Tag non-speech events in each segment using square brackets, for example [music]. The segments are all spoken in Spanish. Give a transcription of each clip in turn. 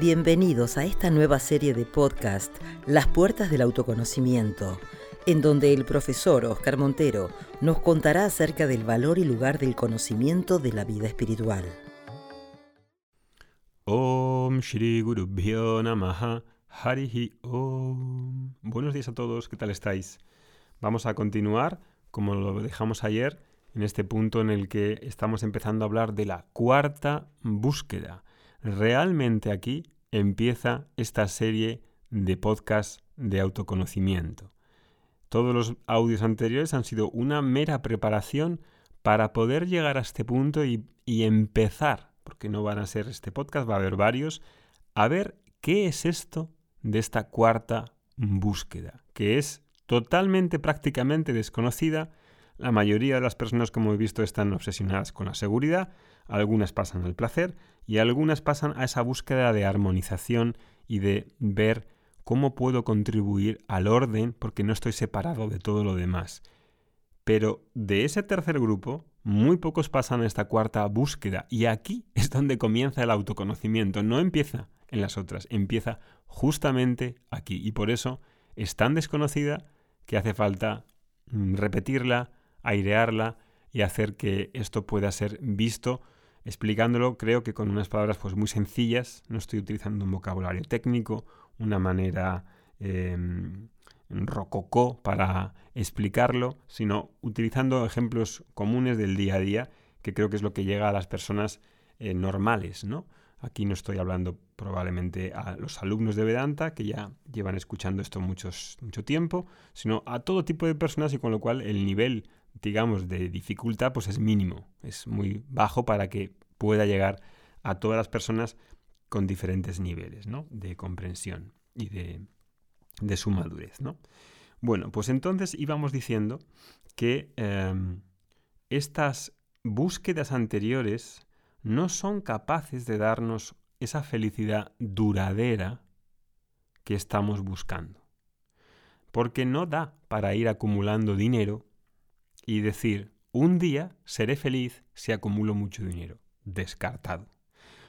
Bienvenidos a esta nueva serie de podcast, Las Puertas del Autoconocimiento, en donde el profesor Oscar Montero nos contará acerca del valor y lugar del conocimiento de la vida espiritual. Om Shri Guru Harihi Om. Buenos días a todos, ¿qué tal estáis? Vamos a continuar, como lo dejamos ayer, en este punto en el que estamos empezando a hablar de la cuarta búsqueda realmente aquí empieza esta serie de podcasts de autoconocimiento. Todos los audios anteriores han sido una mera preparación para poder llegar a este punto y, empezar, porque no van a ser este podcast, va a haber varios, a ver qué es esto de esta cuarta búsqueda, que es totalmente prácticamente desconocida. La mayoría de las personas, como he visto, están obsesionadas con la seguridad, algunas pasan al placer y algunas pasan a esa búsqueda de armonización y de ver cómo puedo contribuir al orden porque no estoy separado de todo lo demás. Pero de ese tercer grupo, muy pocos pasan a esta cuarta búsqueda y aquí [laughs] es donde comienza el autoconocimiento, no empieza en las otras, empieza justamente aquí y por eso es tan desconocida que hace falta mm, repetirla, airearla y hacer que esto pueda ser visto explicándolo creo que con unas palabras pues muy sencillas, no estoy utilizando un vocabulario técnico, una manera em, rococó para explicarlo, sino utilizando ejemplos comunes del día a día, que creo que es lo que llega a las personas eh, normales, ¿no? Aquí no estoy hablando probablemente a los alumnos de Vedanta, que ya llevan escuchando esto muchos, mucho tiempo, sino a todo tipo de personas y con lo cual el nivel digamos, de dificultad, pues es mínimo, es muy bajo para que pueda llegar a todas las personas con diferentes niveles, ¿no? De comprensión y de, de su madurez, ¿no? Bueno, pues entonces íbamos diciendo que em, estas búsquedas anteriores no son capaces de darnos esa felicidad duradera que estamos buscando. Porque no da para ir acumulando dinero y decir, un día seré feliz si acumulo mucho dinero. Descartado.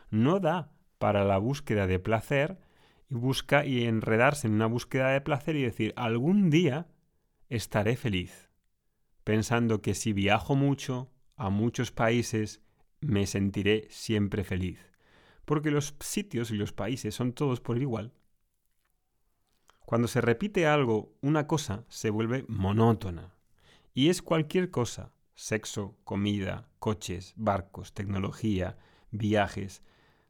No da para la búsqueda de placer y busca y enredarse en una búsqueda de placer y decir, algún día estaré feliz. Pensando que si viajo mucho a muchos países, me sentiré siempre feliz. Porque los sitios y los países son todos por igual. Cuando se repite algo, una cosa se vuelve monótona. Y es cualquier cosa, sexo, comida, coches, barcos, tecnología, viajes.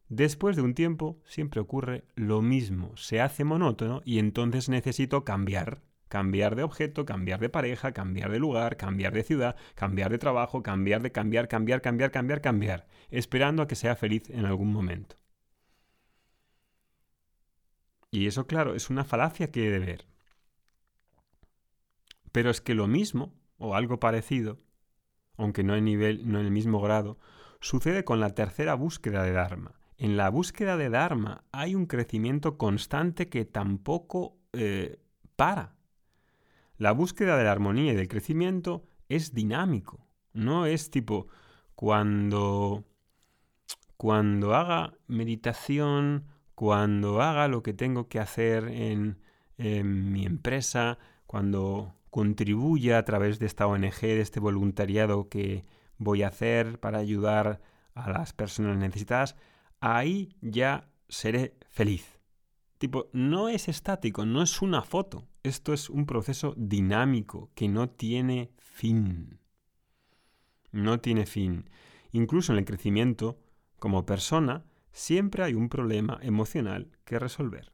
Después de un tiempo siempre ocurre lo mismo, se hace monótono y entonces necesito cambiar. Cambiar de objeto, cambiar de pareja, cambiar de lugar, cambiar de ciudad, cambiar de trabajo, cambiar de cambiar, cambiar, cambiar, cambiar, cambiar, esperando a que sea feliz en algún momento. Y eso, claro, es una falacia que he de ver. Pero es que lo mismo o algo parecido, aunque no en, nivel, no en el mismo grado, sucede con la tercera búsqueda de Dharma. En la búsqueda de Dharma hay un crecimiento constante que tampoco eh, para. La búsqueda de la armonía y del crecimiento es dinámico, no es tipo cuando cuando haga meditación, cuando haga lo que tengo que hacer en, en mi empresa, cuando contribuya a través de esta ONG, de este voluntariado que voy a hacer para ayudar a las personas necesitadas, ahí ya seré feliz. Tipo, no es estático, no es una foto. Esto es un proceso dinámico que no tiene fin. No tiene fin. Incluso en el crecimiento, como persona, siempre hay un problema emocional que resolver.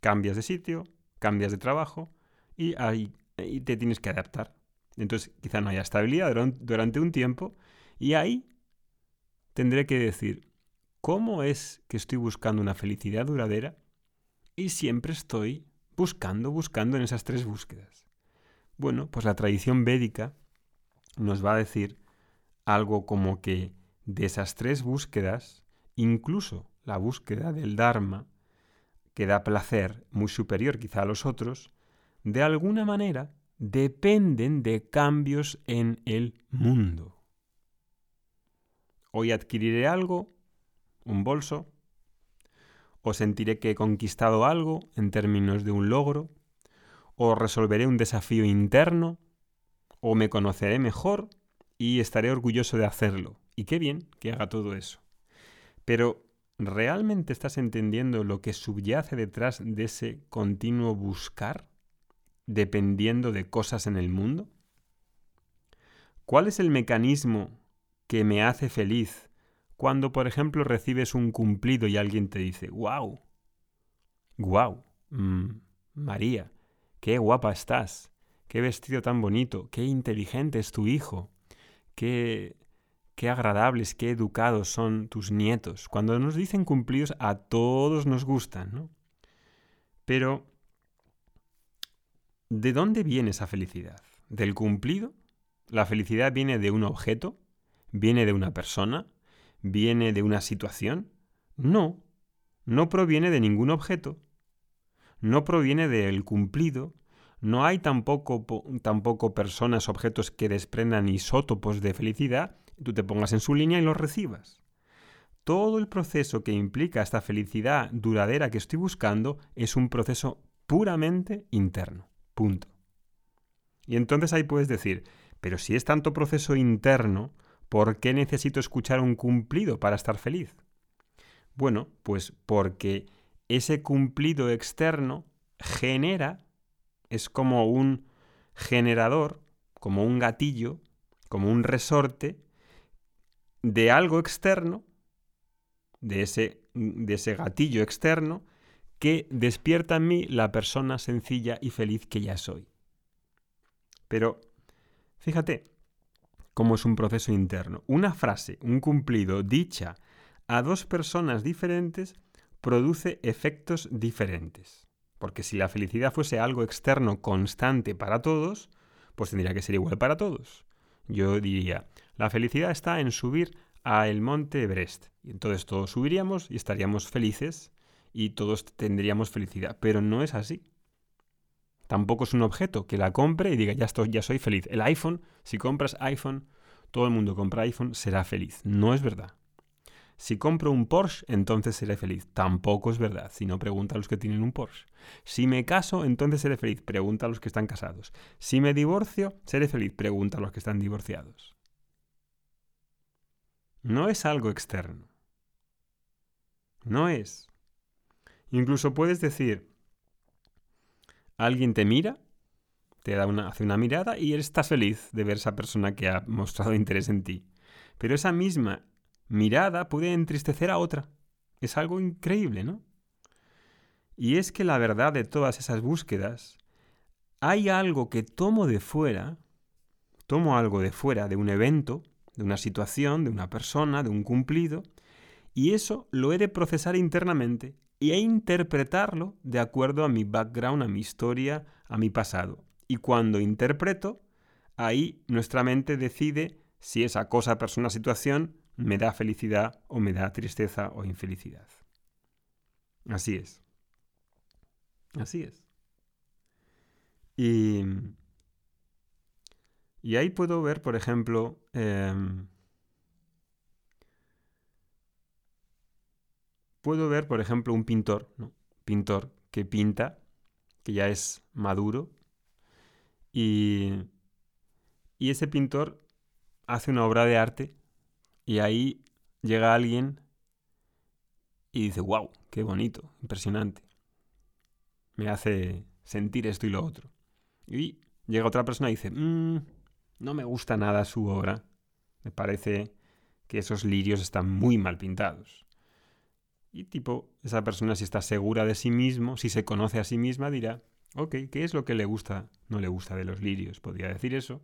Cambias de sitio, cambias de trabajo y hay y te tienes que adaptar. Entonces quizá no haya estabilidad durante un tiempo y ahí tendré que decir, ¿cómo es que estoy buscando una felicidad duradera? Y siempre estoy buscando, buscando en esas tres búsquedas. Bueno, pues la tradición védica nos va a decir algo como que de esas tres búsquedas, incluso la búsqueda del Dharma, que da placer muy superior quizá a los otros, de alguna manera dependen de cambios en el mundo. Hoy adquiriré algo, un bolso, o sentiré que he conquistado algo en términos de un logro, o resolveré un desafío interno, o me conoceré mejor y estaré orgulloso de hacerlo. Y qué bien que haga todo eso. Pero, ¿realmente estás entendiendo lo que subyace detrás de ese continuo buscar, dependiendo de cosas en el mundo? ¿Cuál es el mecanismo que me hace feliz cuando, por ejemplo, recibes un cumplido y alguien te dice, wow, wow, mm, María, qué guapa estás, qué vestido tan bonito, qué inteligente es tu hijo, qué, qué agradables, qué educados son tus nietos. Cuando nos dicen cumplidos, a todos nos gustan, ¿no? Pero, ¿de dónde viene esa felicidad? ¿Del cumplido? ¿La felicidad viene de un objeto? ¿Viene de una persona? viene de una situación? No, no proviene de ningún objeto, no proviene del cumplido, no hay tampoco, tampoco personas, objetos que desprendan isótopos de felicidad, tú te pongas en su línea y los recibas. Todo el proceso que implica esta felicidad duradera que estoy buscando es un proceso puramente interno. Punto. Y entonces ahí puedes decir, pero si es tanto proceso interno, ¿Por qué necesito escuchar un cumplido para estar feliz? Bueno, pues porque ese cumplido externo genera, es como un generador, como un gatillo, como un resorte de algo externo, de ese, de ese gatillo externo, que despierta en mí la persona sencilla y feliz que ya soy. Pero, fíjate, como es un proceso interno. Una frase, un cumplido dicha a dos personas diferentes produce efectos diferentes. Porque si la felicidad fuese algo externo constante para todos, pues tendría que ser igual para todos. Yo diría, la felicidad está en subir a el monte Everest. Y entonces todos subiríamos y estaríamos felices y todos tendríamos felicidad. Pero no es así. Tampoco es un objeto que la compre y diga, ya, ya soy feliz. El iPhone, si compras iPhone, todo el mundo compra iPhone, será feliz. No es verdad. Si compro un Porsche, entonces seré feliz. Tampoco es verdad. Si no, pregunta a los que tienen un Porsche. Si me caso, entonces seré feliz. Pregunta a los que están casados. Si me divorcio, seré feliz. Pregunta a los que están divorciados. No es algo externo. No es. Incluso puedes decir, Alguien te mira, te da una, hace una mirada y estás feliz de ver esa persona que ha mostrado interés en ti. Pero esa misma mirada puede entristecer a otra. Es algo increíble, ¿no? Y es que la verdad de todas esas búsquedas, hay algo que tomo de fuera, tomo algo de fuera de un evento, de una situación, de una persona, de un cumplido, y eso lo he de procesar internamente y a interpretarlo de acuerdo a mi background, a mi historia, a mi pasado. Y cuando interpreto, ahí nuestra mente decide si esa cosa, persona, situación me da felicidad o me da tristeza o infelicidad. Así es. Así es. Y, y ahí puedo ver, por ejemplo, em, puedo ver, por ejemplo, un pintor, ¿no? pintor que pinta, que ya es maduro, y, y ese pintor hace una obra de arte y ahí llega alguien y dice, wow, qué bonito, impresionante. Me hace sentir esto y lo otro. Y llega otra persona y dice, mm, no me gusta nada su obra. Me parece que esos lirios están muy mal pintados. Y tipo, esa persona si está segura de sí mismo, si se conoce a sí misma, dirá, ok, ¿qué es lo que le gusta, no le gusta de los lirios? Podría decir eso.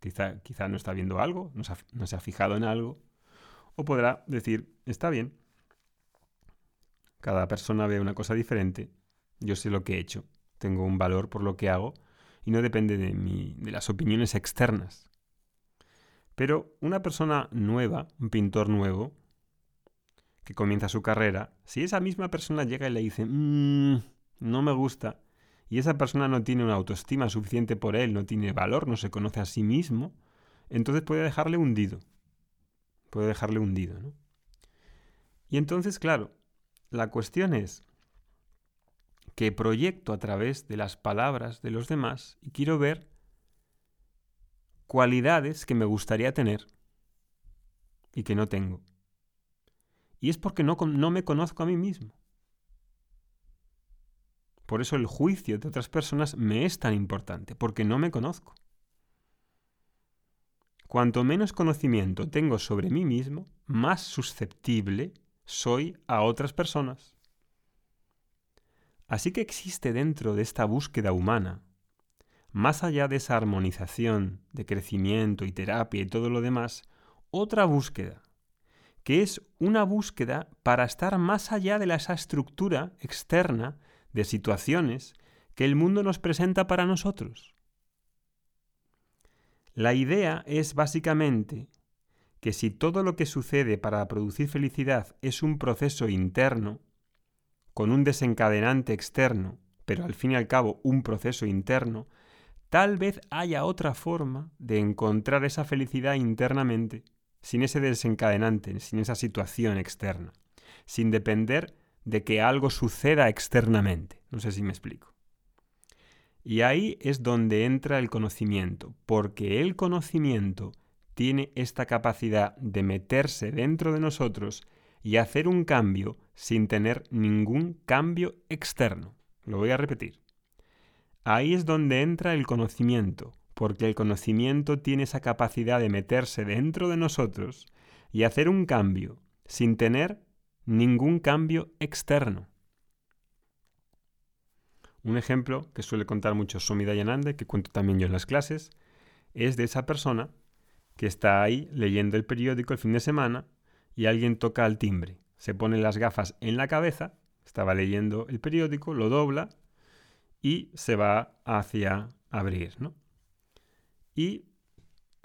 Quizá, quizá no está viendo algo, no se, ha, no se ha fijado en algo. O podrá decir, está bien. Cada persona ve una cosa diferente. Yo sé lo que he hecho. Tengo un valor por lo que hago y no depende de, mi, de las opiniones externas. Pero una persona nueva, un pintor nuevo, que comienza su carrera, si esa misma persona llega y le dice, mmm, no me gusta, y esa persona no tiene una autoestima suficiente por él, no tiene valor, no se conoce a sí mismo, entonces puede dejarle hundido. Puede dejarle hundido, ¿no? Y entonces, claro, la cuestión es que proyecto a través de las palabras de los demás y quiero ver cualidades que me gustaría tener y que no tengo. Y es porque no, no me conozco a mí mismo. Por eso el juicio de otras personas me es tan importante, porque no me conozco. Cuanto menos conocimiento tengo sobre mí mismo, más susceptible soy a otras personas. Así que existe dentro de esta búsqueda humana, más allá de esa armonización, de crecimiento y terapia y todo lo demás, otra búsqueda, que es una búsqueda para estar más allá de esa estructura externa de situaciones que el mundo nos presenta para nosotros. La idea es básicamente que si todo lo que sucede para producir felicidad es un proceso interno, con un desencadenante externo, pero al fin y al cabo un proceso interno, tal vez haya otra forma de encontrar esa felicidad internamente, sin ese desencadenante, sin esa situación externa, sin depender de que algo suceda externamente. No sé si me explico. Y ahí es donde entra el conocimiento, porque el conocimiento tiene esta capacidad de meterse dentro de nosotros y hacer un cambio sin tener ningún cambio externo. Lo voy a repetir. Ahí es donde entra el conocimiento, porque el conocimiento tiene esa capacidad de meterse dentro de nosotros y hacer un cambio sin tener ningún cambio externo. Un ejemplo que suele contar mucho Somi Dayanande, que cuento también yo en las clases, es de esa persona que está ahí leyendo el periódico el fin de semana y alguien toca al timbre. Se pone las gafas en la cabeza, estaba leyendo el periódico, lo dobla y se va hacia abrir, ¿no? Y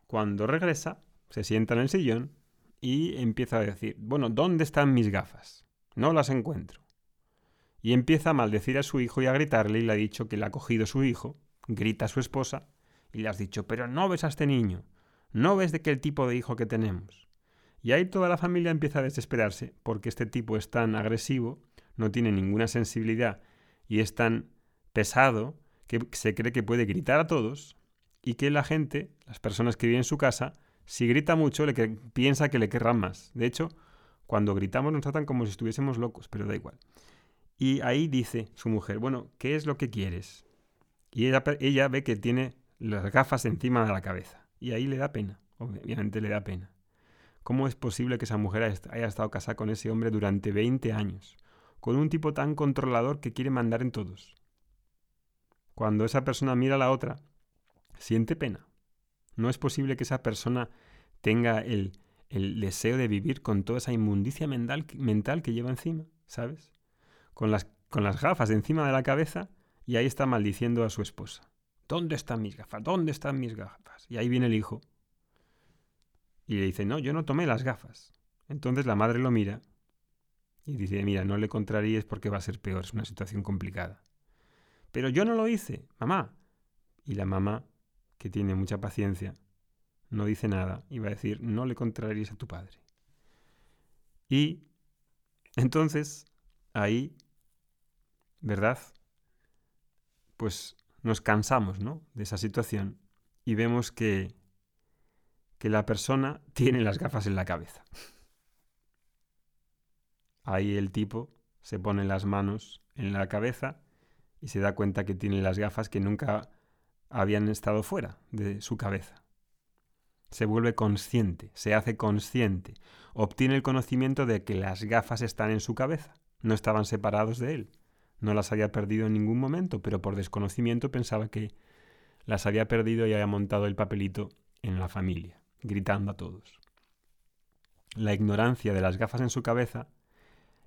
cuando regresa, se sienta en el sillón y empieza a decir, bueno, ¿dónde están mis gafas? No las encuentro. Y empieza a maldecir a su hijo y a gritarle y le ha dicho que le ha cogido su hijo, grita a su esposa y le has dicho, pero no ves a este niño, no ves de qué tipo de hijo que tenemos. Y ahí toda la familia empieza a desesperarse porque este tipo es tan agresivo, no tiene ninguna sensibilidad y es tan pesado que se cree que puede gritar a todos y que la gente, las personas que viven en su casa, si grita mucho, le piensa que le querrán más. De hecho, cuando gritamos nos tratan como si estuviésemos locos, pero da igual. Y ahí dice su mujer, bueno, ¿qué es lo que quieres? Y ella, ella ve que tiene las gafas encima de la cabeza. Y ahí le da pena, obviamente le da pena. ¿Cómo es posible que esa mujer haya estado casada con ese hombre durante 20 años? Con un tipo tan controlador que quiere mandar en todos. Cuando esa persona mira a la otra, siente pena. No es posible que esa persona tenga el, deseo de vivir con toda esa inmundicia mental, mental que lleva encima, ¿sabes? Con las, con las gafas encima de la cabeza y ahí está maldiciendo a su esposa. ¿Dónde están mis gafas? ¿Dónde están mis gafas? Y ahí viene el hijo y le dice, no, yo no tomé las gafas. Entonces la madre lo mira y dice, mira, no le contraríes porque va a ser peor, es una situación complicada. Pero yo no lo hice, mamá. Y la mamá que tiene mucha paciencia, no dice nada y va a decir, no le contraríes a tu padre. Y entonces, ahí, ¿verdad? Pues nos cansamos, ¿no? De esa situación y vemos que, que la persona tiene las gafas en la cabeza. Ahí el tipo se pone las manos en la cabeza y se da cuenta que tiene las gafas que nunca habían estado fuera de su cabeza. Se vuelve consciente, se hace consciente, obtiene el conocimiento de que las gafas están en su cabeza, no estaban separados de él, no las había perdido en ningún momento, pero por desconocimiento pensaba que las había perdido y había montado el papelito en la familia, gritando a todos. La ignorancia de las gafas en su cabeza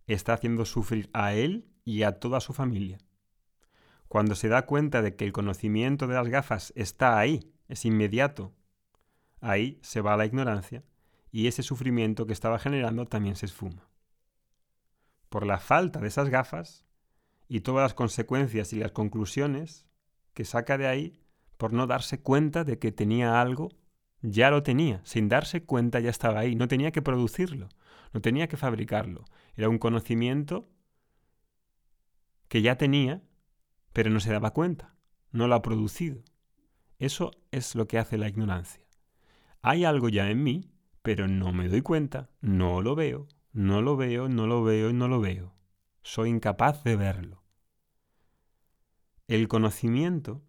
está haciendo sufrir a él y a toda su familia. Cuando se da cuenta de que el conocimiento de las gafas está ahí, es inmediato, ahí se va la ignorancia y ese sufrimiento que estaba generando también se esfuma. Por la falta de esas gafas y todas las consecuencias y las conclusiones que saca de ahí por no darse cuenta de que tenía algo, ya lo tenía, sin darse cuenta ya estaba ahí, no tenía que producirlo, no tenía que fabricarlo, era un conocimiento que ya tenía, pero no se daba cuenta, no lo ha producido. Eso es lo que hace la ignorancia. Hay algo ya en mí, pero no me doy cuenta, no lo veo, no lo veo, no lo veo y no lo veo. Soy incapaz de verlo. El conocimiento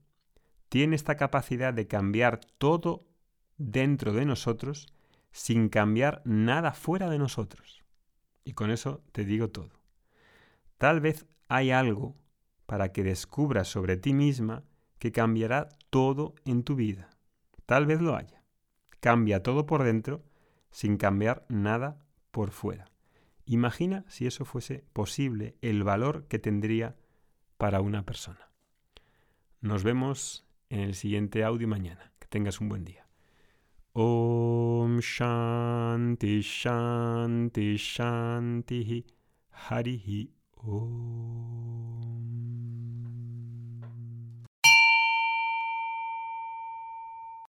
tiene esta capacidad de cambiar todo dentro de nosotros sin cambiar nada fuera de nosotros. Y con eso te digo todo. Tal vez hay algo para que descubras sobre ti misma que cambiará todo en tu vida. Tal vez lo haya. Cambia todo por dentro sin cambiar nada por fuera. Imagina si eso fuese posible, el valor que tendría para una persona. Nos vemos en el siguiente audio mañana. Que tengas un buen día. Om Shanti Shanti Shanti Harihi Om